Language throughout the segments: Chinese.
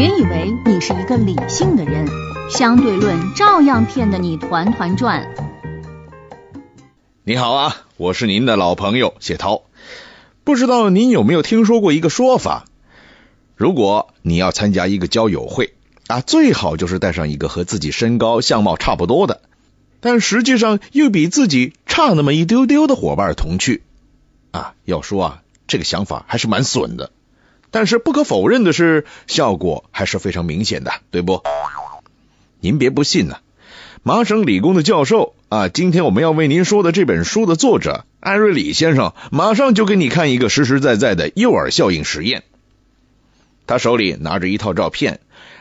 别以为你是一个理性的人，相对论照样骗得你团团转。你好啊，我是您的老朋友谢涛。不知道您有没有听说过一个说法？如果你要参加一个交友会啊，最好就是带上一个和自己身高相貌差不多的，但实际上又比自己差那么一丢丢的伙伴同去啊。要说啊，这个想法还是蛮损的。但是不可否认的是，效果还是非常明显的，对不？您别不信呐，麻省理工的教授啊，今天我们要为您说的这本书的作者艾瑞里先生，马上就给你看一个实实在在的诱饵效应实验。他手里拿着一套照片，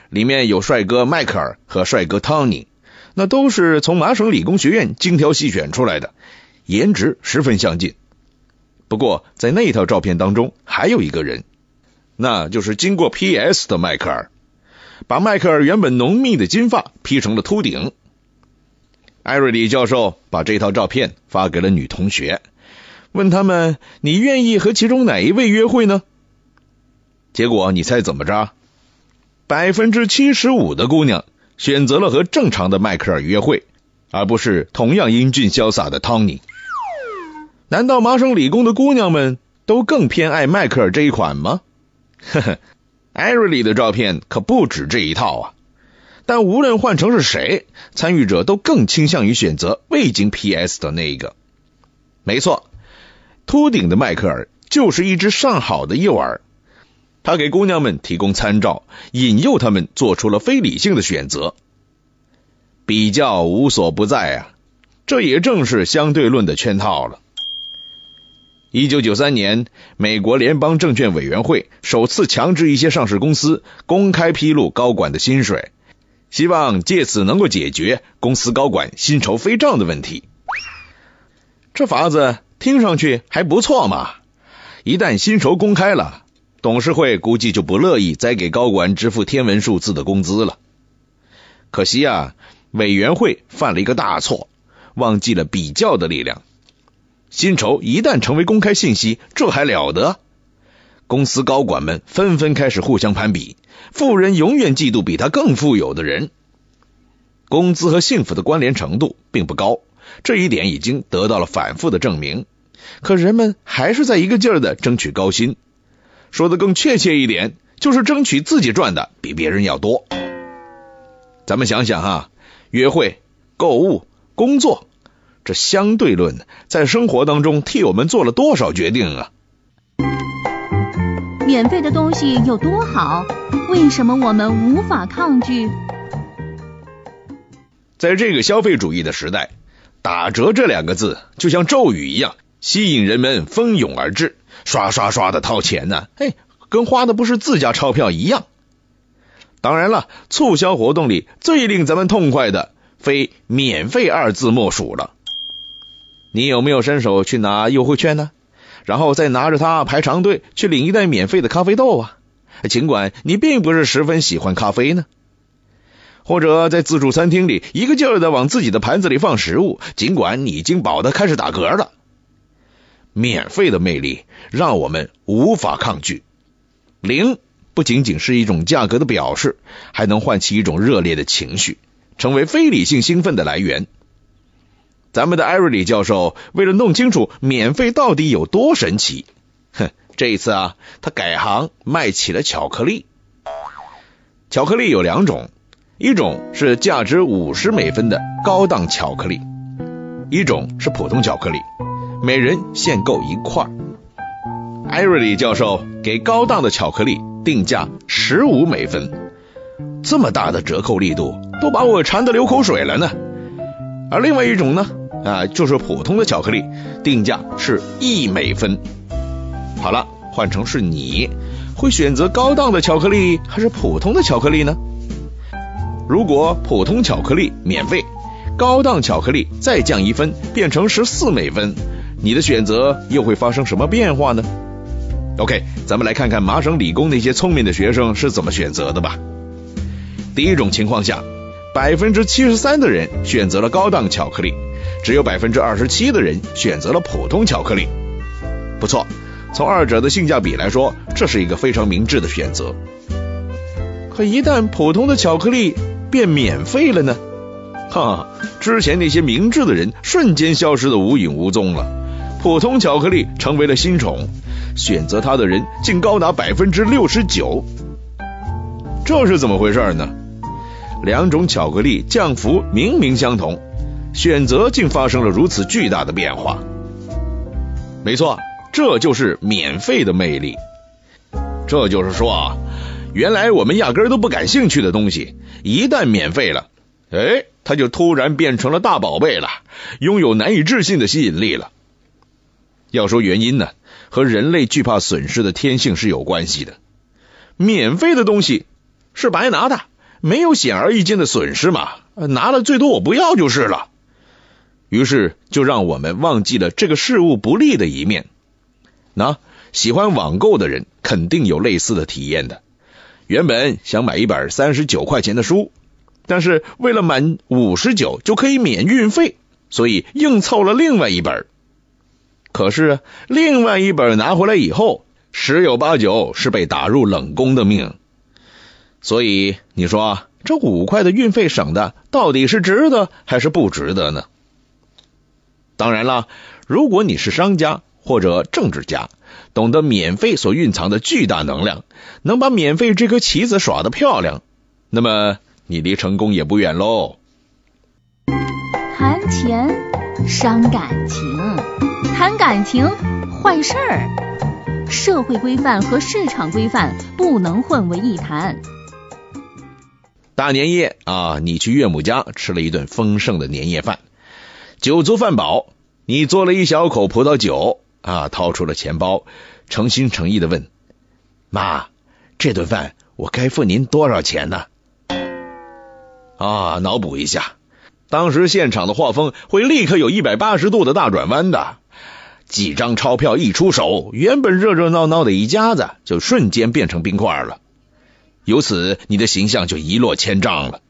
里面有帅哥迈克尔和帅哥汤尼，那都是从麻省理工学院精挑细选出来的，颜值十分相近。不过在那一套照片当中，还有一个人。那就是经过 PS 的迈克尔，把迈克尔原本浓密的金发披成了秃顶。艾瑞里教授把这套照片发给了女同学，问他们：“你愿意和其中哪一位约会呢？”结果你猜怎么着？百分之七十五的姑娘选择了和正常的迈克尔约会，而不是同样英俊潇洒的汤尼。难道麻省理工的姑娘们都更偏爱迈克尔这一款吗？呵呵，艾瑞里的照片可不止这一套啊！但无论换成是谁，参与者都更倾向于选择未经 PS 的那一个。没错，秃顶的迈克尔就是一只上好的诱饵，他给姑娘们提供参照，引诱他们做出了非理性的选择。比较无所不在啊，这也正是相对论的圈套了。一九九三年，美国联邦证券委员会首次强制一些上市公司公开披露高管的薪水，希望借此能够解决公司高管薪酬飞涨的问题。这法子听上去还不错嘛！一旦薪酬公开了，董事会估计就不乐意再给高管支付天文数字的工资了。可惜啊，委员会犯了一个大错，忘记了比较的力量。薪酬一旦成为公开信息，这还了得？公司高管们纷纷开始互相攀比，富人永远嫉妒比他更富有的人。工资和幸福的关联程度并不高，这一点已经得到了反复的证明。可人们还是在一个劲儿的争取高薪，说的更确切一点，就是争取自己赚的比别人要多。咱们想想哈，约会、购物、工作。这相对论在生活当中替我们做了多少决定啊？免费的东西有多好？为什么我们无法抗拒？在这个消费主义的时代，打折这两个字就像咒语一样，吸引人们蜂拥而至，刷刷刷的掏钱呢。嘿，跟花的不是自家钞票一样。当然了，促销活动里最令咱们痛快的，非免费二字莫属了。你有没有伸手去拿优惠券呢？然后再拿着它排长队去领一袋免费的咖啡豆啊？尽管你并不是十分喜欢咖啡呢？或者在自助餐厅里一个劲儿的往自己的盘子里放食物，尽管你已经饱的开始打嗝了。免费的魅力让我们无法抗拒。零不仅仅是一种价格的表示，还能唤起一种热烈的情绪，成为非理性兴奋的来源。咱们的艾瑞里教授为了弄清楚免费到底有多神奇，哼，这一次啊，他改行卖起了巧克力。巧克力有两种，一种是价值五十美分的高档巧克力，一种是普通巧克力，每人限购一块。艾瑞里教授给高档的巧克力定价十五美分，这么大的折扣力度，都把我馋得流口水了呢。而另外一种呢？啊，就是普通的巧克力，定价是一美分。好了，换成是你会选择高档的巧克力还是普通的巧克力呢？如果普通巧克力免费，高档巧克力再降一分，变成十四美分，你的选择又会发生什么变化呢？OK，咱们来看看麻省理工那些聪明的学生是怎么选择的吧。第一种情况下，百分之七十三的人选择了高档巧克力。只有百分之二十七的人选择了普通巧克力，不错，从二者的性价比来说，这是一个非常明智的选择。可一旦普通的巧克力变免费了呢？哈，之前那些明智的人瞬间消失的无影无踪了，普通巧克力成为了新宠，选择它的人竟高达百分之六十九。这是怎么回事呢？两种巧克力降幅明明相同，选择竟发生了如此巨大的变化。没错，这就是免费的魅力。这就是说啊，原来我们压根都不感兴趣的东西，一旦免费了，哎，它就突然变成了大宝贝了，拥有难以置信的吸引力了。要说原因呢，和人类惧怕损失的天性是有关系的。免费的东西是白拿的，没有显而易见的损失嘛，拿了最多我不要就是了。于是就让我们忘记了这个事物不利的一面。那。喜欢网购的人肯定有类似的体验的。原本想买一本三十九块钱的书，但是为了满五十九就可以免运费，所以硬凑了另外一本。可是另外一本拿回来以后，十有八九是被打入冷宫的命。所以你说这五块的运费省的到底是值得还是不值得呢？当然了，如果你是商家或者政治家。懂得免费所蕴藏的巨大能量，能把免费这颗棋子耍得漂亮，那么你离成功也不远喽。谈钱伤感情，谈感情坏事儿，社会规范和市场规范不能混为一谈。大年夜啊，你去岳母家吃了一顿丰盛的年夜饭，酒足饭饱，你嘬了一小口葡萄酒。啊！掏出了钱包，诚心诚意的问妈：“这顿饭我该付您多少钱呢？”啊！脑补一下，当时现场的画风会立刻有一百八十度的大转弯的。几张钞票一出手，原本热热闹闹的一家子就瞬间变成冰块了。由此，你的形象就一落千丈了。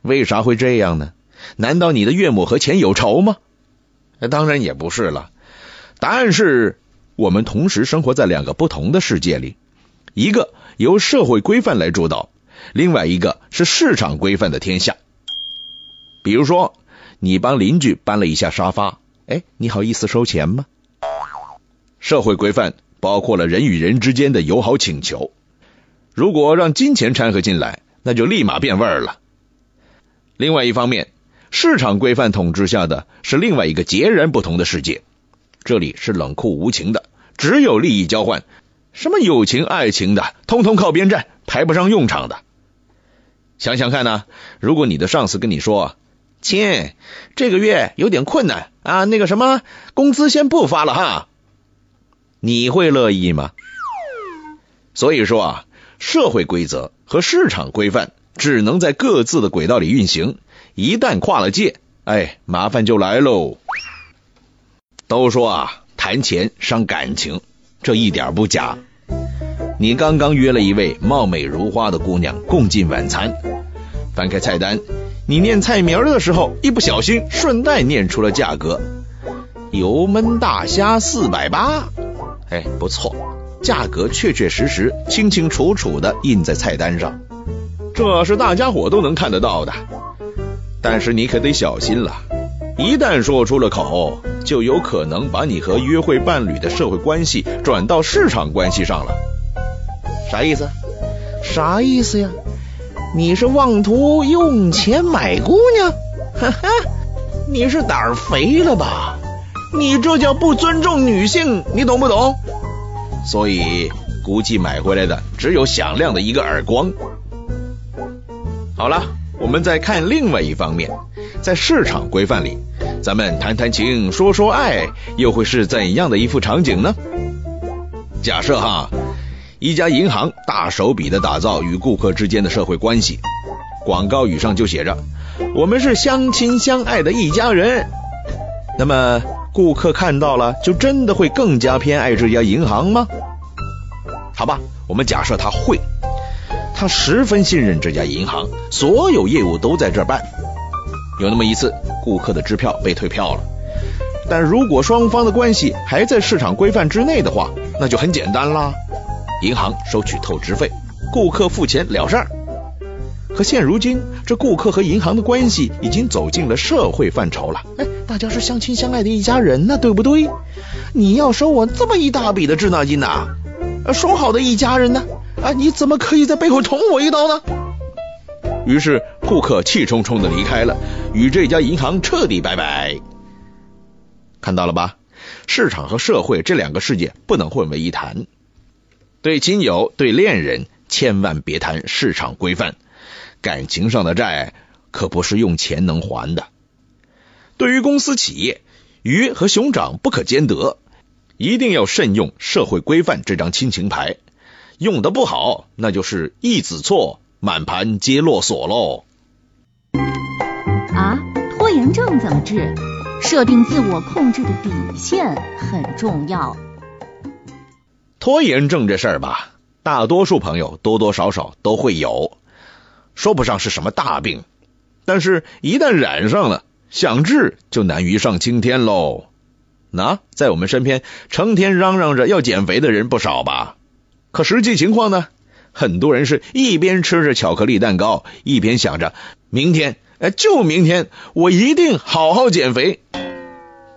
为啥会这样呢？难道你的岳母和钱有仇吗？当然也不是了。答案是我们同时生活在两个不同的世界里，一个由社会规范来主导，另外一个是市场规范的天下。比如说，你帮邻居搬了一下沙发，哎，你好意思收钱吗？社会规范包括了人与人之间的友好请求，如果让金钱掺和进来，那就立马变味儿了。另外一方面，市场规范统治下的是另外一个截然不同的世界。这里是冷酷无情的，只有利益交换，什么友情、爱情的，通通靠边站，派不上用场的。想想看呢，如果你的上司跟你说：“亲，这个月有点困难啊，那个什么，工资先不发了哈。”你会乐意吗？所以说啊，社会规则和市场规范只能在各自的轨道里运行，一旦跨了界，哎，麻烦就来喽。都说啊，谈钱伤感情，这一点不假。你刚刚约了一位貌美如花的姑娘共进晚餐，翻开菜单，你念菜名的时候，一不小心顺带念出了价格：油焖大虾四百八。哎，不错，价格确确实实、清清楚楚的印在菜单上，这是大家伙都能看得到的。但是你可得小心了。一旦说出了口，就有可能把你和约会伴侣的社会关系转到市场关系上了。啥意思？啥意思呀？你是妄图用钱买姑娘？哈哈，你是胆儿肥了吧？你这叫不尊重女性，你懂不懂？所以估计买回来的只有响亮的一个耳光。好了，我们再看另外一方面，在市场规范里。咱们谈谈情，说说爱，又会是怎样的一幅场景呢？假设哈，一家银行大手笔的打造与顾客之间的社会关系，广告语上就写着“我们是相亲相爱的一家人”。那么顾客看到了，就真的会更加偏爱这家银行吗？好吧，我们假设他会，他十分信任这家银行，所有业务都在这办。有那么一次，顾客的支票被退票了。但如果双方的关系还在市场规范之内的话，那就很简单啦。银行收取透支费，顾客付钱了事儿。可现如今，这顾客和银行的关系已经走进了社会范畴了。哎，大家是相亲相爱的一家人呢，对不对？你要收我这么一大笔的滞纳金呐？说好的一家人呢？啊，你怎么可以在背后捅我一刀呢？于是顾客气冲冲的离开了，与这家银行彻底拜拜。看到了吧？市场和社会这两个世界不能混为一谈。对亲友、对恋人，千万别谈市场规范。感情上的债可不是用钱能还的。对于公司企业，鱼和熊掌不可兼得，一定要慎用社会规范这张亲情牌。用的不好，那就是一子错，满盘皆落锁喽。啊，拖延症怎么治？设定自我控制的底线很重要。拖延症这事儿吧，大多数朋友多多少少都会有。说不上是什么大病，但是一旦染上了，想治就难于上青天喽。那在我们身边，成天嚷嚷着要减肥的人不少吧？可实际情况呢？很多人是一边吃着巧克力蛋糕，一边想着明天，哎，就明天，我一定好好减肥。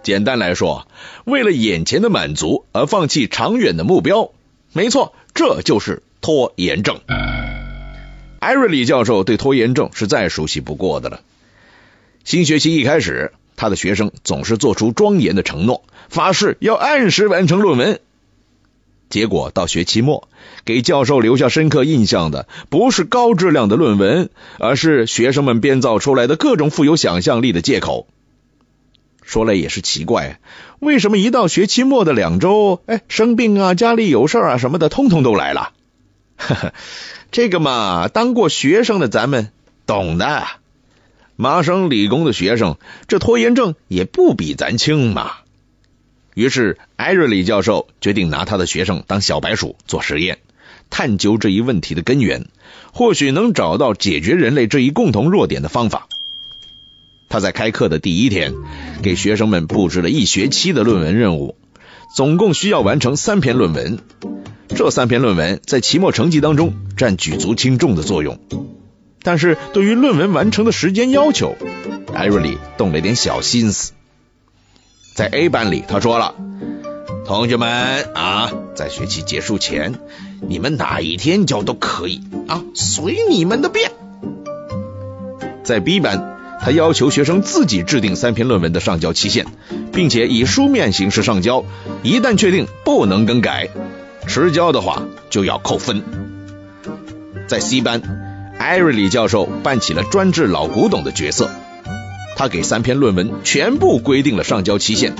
简单来说，为了眼前的满足而放弃长远的目标，没错，这就是拖延症。艾瑞里教授对拖延症是再熟悉不过的了。新学期一开始，他的学生总是做出庄严的承诺，发誓要按时完成论文。结果到学期末，给教授留下深刻印象的不是高质量的论文，而是学生们编造出来的各种富有想象力的借口。说来也是奇怪，为什么一到学期末的两周，哎，生病啊、家里有事啊什么的，通通都来了？呵呵。这个嘛，当过学生的咱们懂的。麻省理工的学生，这拖延症也不比咱轻嘛。于是，艾瑞里教授决定拿他的学生当小白鼠做实验，探究这一问题的根源，或许能找到解决人类这一共同弱点的方法。他在开课的第一天，给学生们布置了一学期的论文任务，总共需要完成三篇论文。这三篇论文在期末成绩当中占举足轻重的作用，但是对于论文完成的时间要求，艾瑞里动了点小心思。在 A 班里，他说了：“同学们啊，在学期结束前，你们哪一天交都可以啊，随你们的便。”在 B 班，他要求学生自己制定三篇论文的上交期限，并且以书面形式上交，一旦确定不能更改。迟交的话就要扣分。在 C 班，艾瑞里教授扮起了专治老古董的角色，他给三篇论文全部规定了上交期限，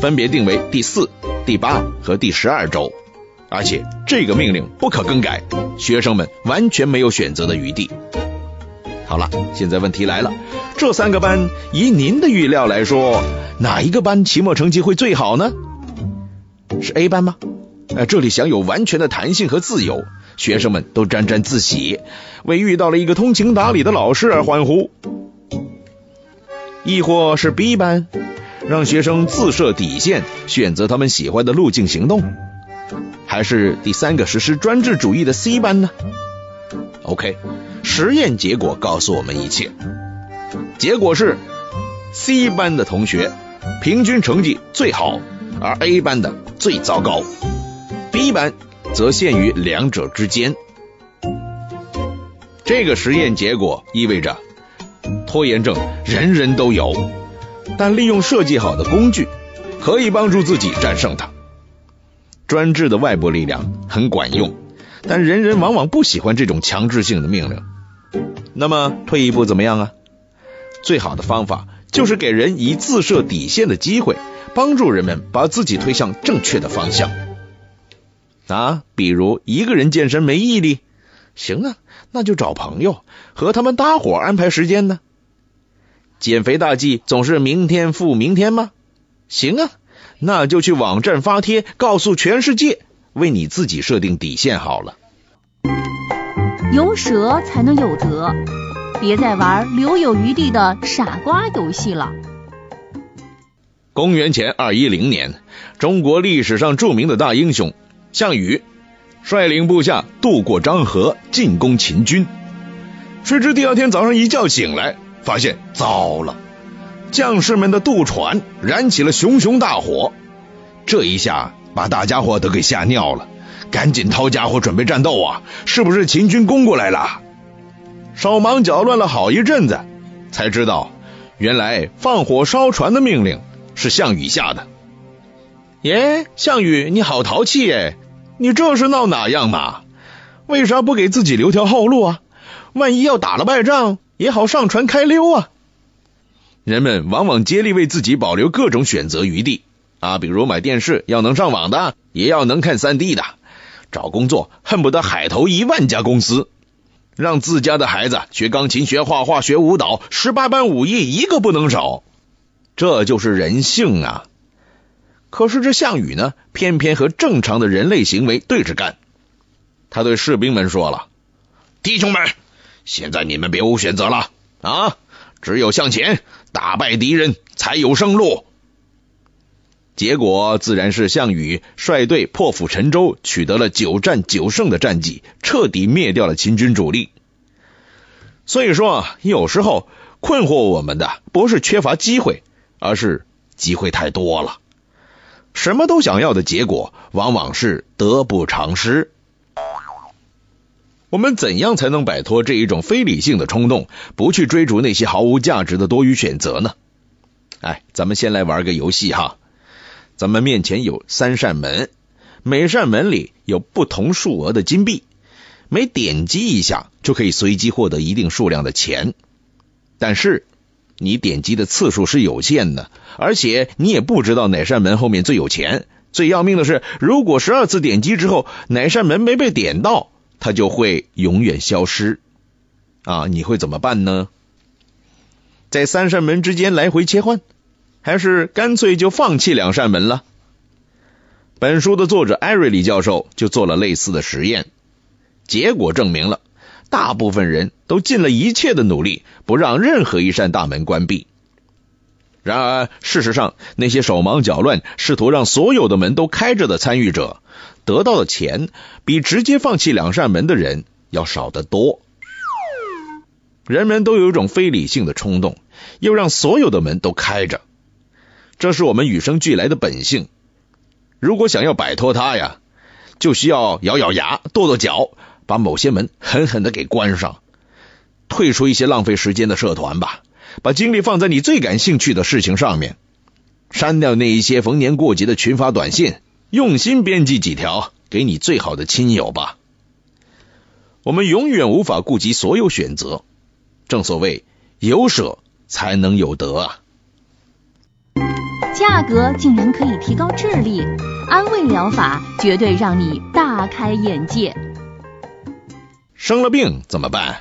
分别定为第四、第八和第十二周，而且这个命令不可更改，学生们完全没有选择的余地。好了，现在问题来了，这三个班以您的预料来说，哪一个班期末成绩会最好呢？是 A 班吗？哎，这里享有完全的弹性和自由，学生们都沾沾自喜，为遇到了一个通情达理的老师而欢呼。亦或是 B 班，让学生自设底线，选择他们喜欢的路径行动，还是第三个实施专制主义的 C 班呢？OK，实验结果告诉我们一切，结果是 C 班的同学平均成绩最好，而 A 班的最糟糕。B 班则限于两者之间。这个实验结果意味着，拖延症人人都有，但利用设计好的工具，可以帮助自己战胜它。专制的外部力量很管用，但人人往往不喜欢这种强制性的命令。那么退一步怎么样啊？最好的方法就是给人以自设底线的机会，帮助人们把自己推向正确的方向。啊，比如一个人健身没毅力，行啊，那就找朋友和他们搭伙安排时间呢。减肥大计总是明天复明天吗？行啊，那就去网站发帖，告诉全世界，为你自己设定底线好了。有舍才能有得，别再玩留有余地的傻瓜游戏了。公元前二一零年，中国历史上著名的大英雄。项羽率领部下渡过漳河，进攻秦军。谁知第二天早上一觉醒来，发现糟了，将士们的渡船燃起了熊熊大火。这一下把大家伙都给吓尿了，赶紧掏家伙准备战斗啊！是不是秦军攻过来了？手忙脚乱了好一阵子，才知道原来放火烧船的命令是项羽下的。耶，项羽你好淘气耶！你这是闹哪样嘛？为啥不给自己留条后路啊？万一要打了败仗，也好上船开溜啊！人们往往竭力为自己保留各种选择余地啊，比如买电视要能上网的，也要能看三 D 的；找工作恨不得海投一万家公司。让自家的孩子学钢琴、学画画、学舞蹈，十八般武艺一个不能少，这就是人性啊！可是这项羽呢，偏偏和正常的人类行为对着干。他对士兵们说了：“弟兄们，现在你们别无选择了啊！只有向前，打败敌人才有生路。”结果自然是项羽率队破釜沉舟，取得了九战九胜的战绩，彻底灭掉了秦军主力。所以说，有时候困惑我们的不是缺乏机会，而是机会太多了。什么都想要的结果，往往是得不偿失。我们怎样才能摆脱这一种非理性的冲动，不去追逐那些毫无价值的多余选择呢？哎，咱们先来玩个游戏哈。咱们面前有三扇门，每扇门里有不同数额的金币，每点击一下就可以随机获得一定数量的钱。但是你点击的次数是有限的，而且你也不知道哪扇门后面最有钱。最要命的是，如果十二次点击之后哪扇门没被点到，它就会永远消失。啊，你会怎么办呢？在三扇门之间来回切换？还是干脆就放弃两扇门了。本书的作者艾瑞里教授就做了类似的实验，结果证明了，大部分人都尽了一切的努力，不让任何一扇大门关闭。然而，事实上，那些手忙脚乱、试图让所有的门都开着的参与者，得到的钱比直接放弃两扇门的人要少得多。人们都有一种非理性的冲动，又让所有的门都开着。这是我们与生俱来的本性。如果想要摆脱它呀，就需要咬咬牙、跺跺脚，把某些门狠狠的给关上，退出一些浪费时间的社团吧，把精力放在你最感兴趣的事情上面，删掉那一些逢年过节的群发短信，用心编辑几条给你最好的亲友吧。我们永远无法顾及所有选择，正所谓有舍才能有得啊。价格竟然可以提高智力，安慰疗法绝对让你大开眼界。生了病怎么办？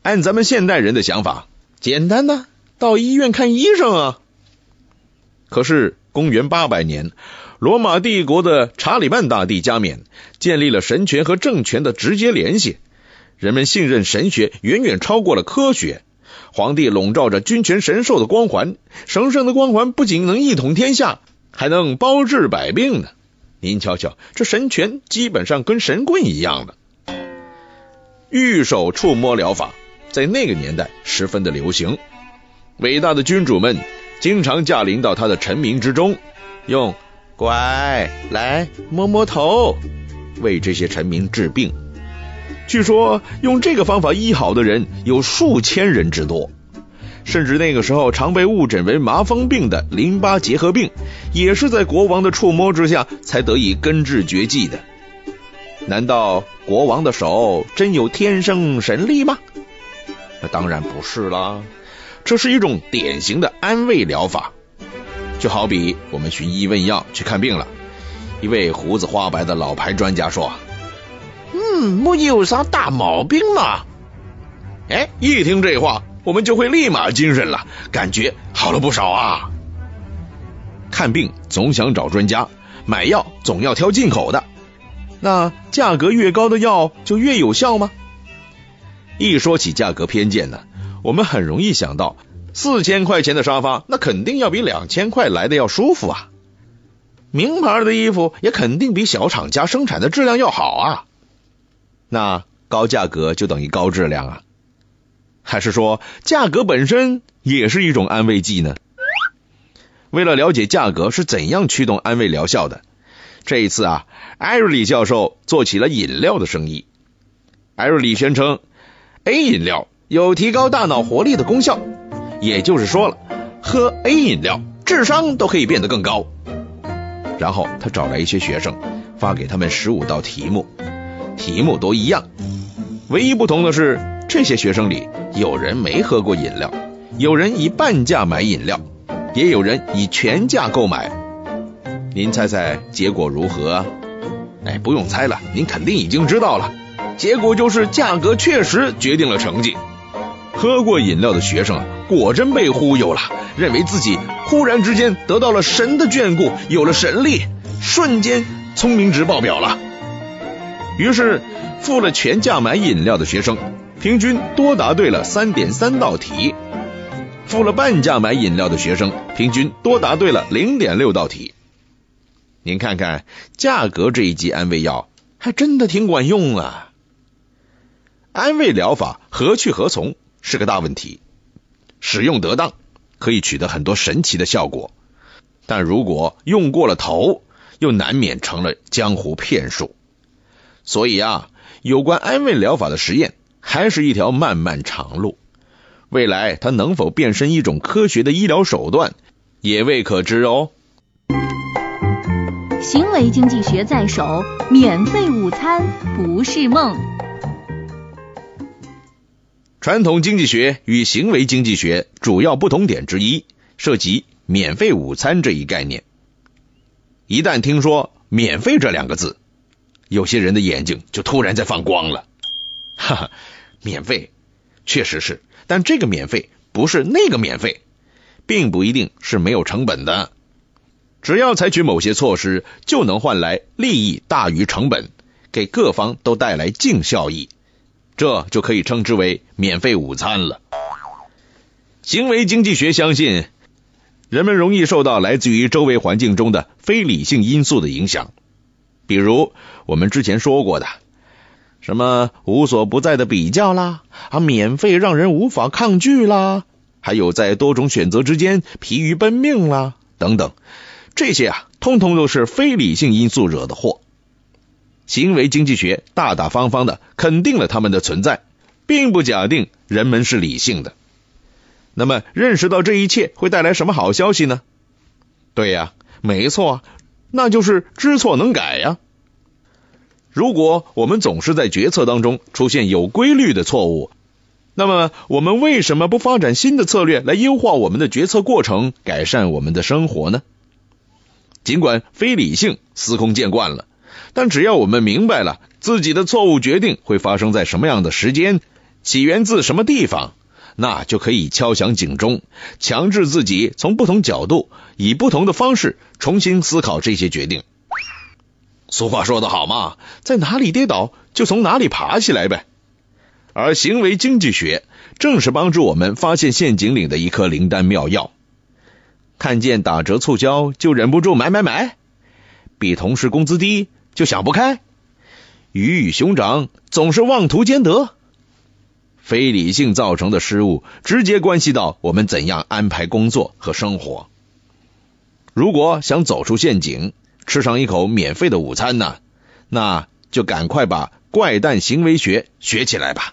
按咱们现代人的想法，简单的到医院看医生啊。可是公元八百年，罗马帝国的查理曼大帝加冕，建立了神权和政权的直接联系，人们信任神学远远超过了科学。皇帝笼罩着君权神授的光环，神圣的光环不仅能一统天下，还能包治百病呢。您瞧瞧，这神权基本上跟神棍一样的。玉手触摸疗法在那个年代十分的流行，伟大的君主们经常驾临到他的臣民之中，用“乖，来摸摸头”为这些臣民治病。据说用这个方法医好的人有数千人之多，甚至那个时候常被误诊为麻风病的淋巴结核病，也是在国王的触摸之下才得以根治绝迹的。难道国王的手真有天生神力吗？那当然不是啦，这是一种典型的安慰疗法。就好比我们寻医问药去看病了，一位胡子花白的老牌专家说。嗯，没有啥大毛病嘛。哎，一听这话，我们就会立马精神了，感觉好了不少啊。看病总想找专家，买药总要挑进口的，那价格越高的药就越有效吗？一说起价格偏见呢，我们很容易想到四千块钱的沙发，那肯定要比两千块来的要舒服啊。名牌的衣服也肯定比小厂家生产的质量要好啊。那高价格就等于高质量啊？还是说价格本身也是一种安慰剂呢？为了了解价格是怎样驱动安慰疗效的，这一次啊，艾瑞里教授做起了饮料的生意。艾瑞里宣称，A 饮料有提高大脑活力的功效，也就是说了，喝 A 饮料智商都可以变得更高。然后他找来一些学生，发给他们十五道题目，题目都一样，唯一不同的是，这些学生里有人没喝过饮料，有人以半价买饮料，也有人以全价购买。您猜猜结果如何？哎，不用猜了，您肯定已经知道了。结果就是价格确实决定了成绩。喝过饮料的学生啊果真被忽悠了，认为自己忽然之间得到了神的眷顾，有了神力，瞬间聪明值爆表了。于是付了全价买饮料的学生，平均多答对了三点三道题；付了半价买饮料的学生，平均多答对了零点六道题。您看看，价格这一剂安慰药还真的挺管用啊！安慰疗法何去何从是个大问题，使用得当可以取得很多神奇的效果，但如果用过了头，又难免成了江湖骗术。所以啊，有关安慰疗法的实验还是一条漫漫长路，未来它能否变身一种科学的医疗手段，也未可知哦。行为经济学在手，免费午餐不是梦。传统经济学与行为经济学主要不同点之一，涉及免费午餐这一概念。一旦听说“免费”这两个字，有些人的眼睛就突然在放光了。哈哈，免费确实是，但这个免费不是那个免费，并不一定是没有成本的。只要采取某些措施，就能换来利益大于成本，给各方都带来净效益。这就可以称之为免费午餐了。行为经济学相信，人们容易受到来自于周围环境中的非理性因素的影响，比如我们之前说过的，什么无所不在的比较啦，啊，免费让人无法抗拒啦，还有在多种选择之间疲于奔命啦，等等，这些啊，通通都是非理性因素惹的祸。行为经济学大大方方的肯定了他们的存在，并不假定人们是理性的。那么，认识到这一切会带来什么好消息呢？对呀，没错，那就是知错能改呀。如果我们总是在决策当中出现有规律的错误，那么我们为什么不发展新的策略来优化我们的决策过程，改善我们的生活呢？尽管非理性司空见惯了。但只要我们明白了自己的错误决定会发生在什么样的时间，起源自什么地方，那就可以敲响警钟，强制自己从不同角度，以不同的方式重新思考这些决定。俗话说得好嘛，在哪里跌倒就从哪里爬起来呗。而行为经济学正是帮助我们发现陷阱里的一颗灵丹妙药。看见打折促销就忍不住买买买，比同事工资低。就想不开，鱼与熊掌总是妄图兼得，非理性造成的失误直接关系到我们怎样安排工作和生活。如果想走出陷阱，吃上一口免费的午餐呢，那就赶快把怪诞行为学学起来吧。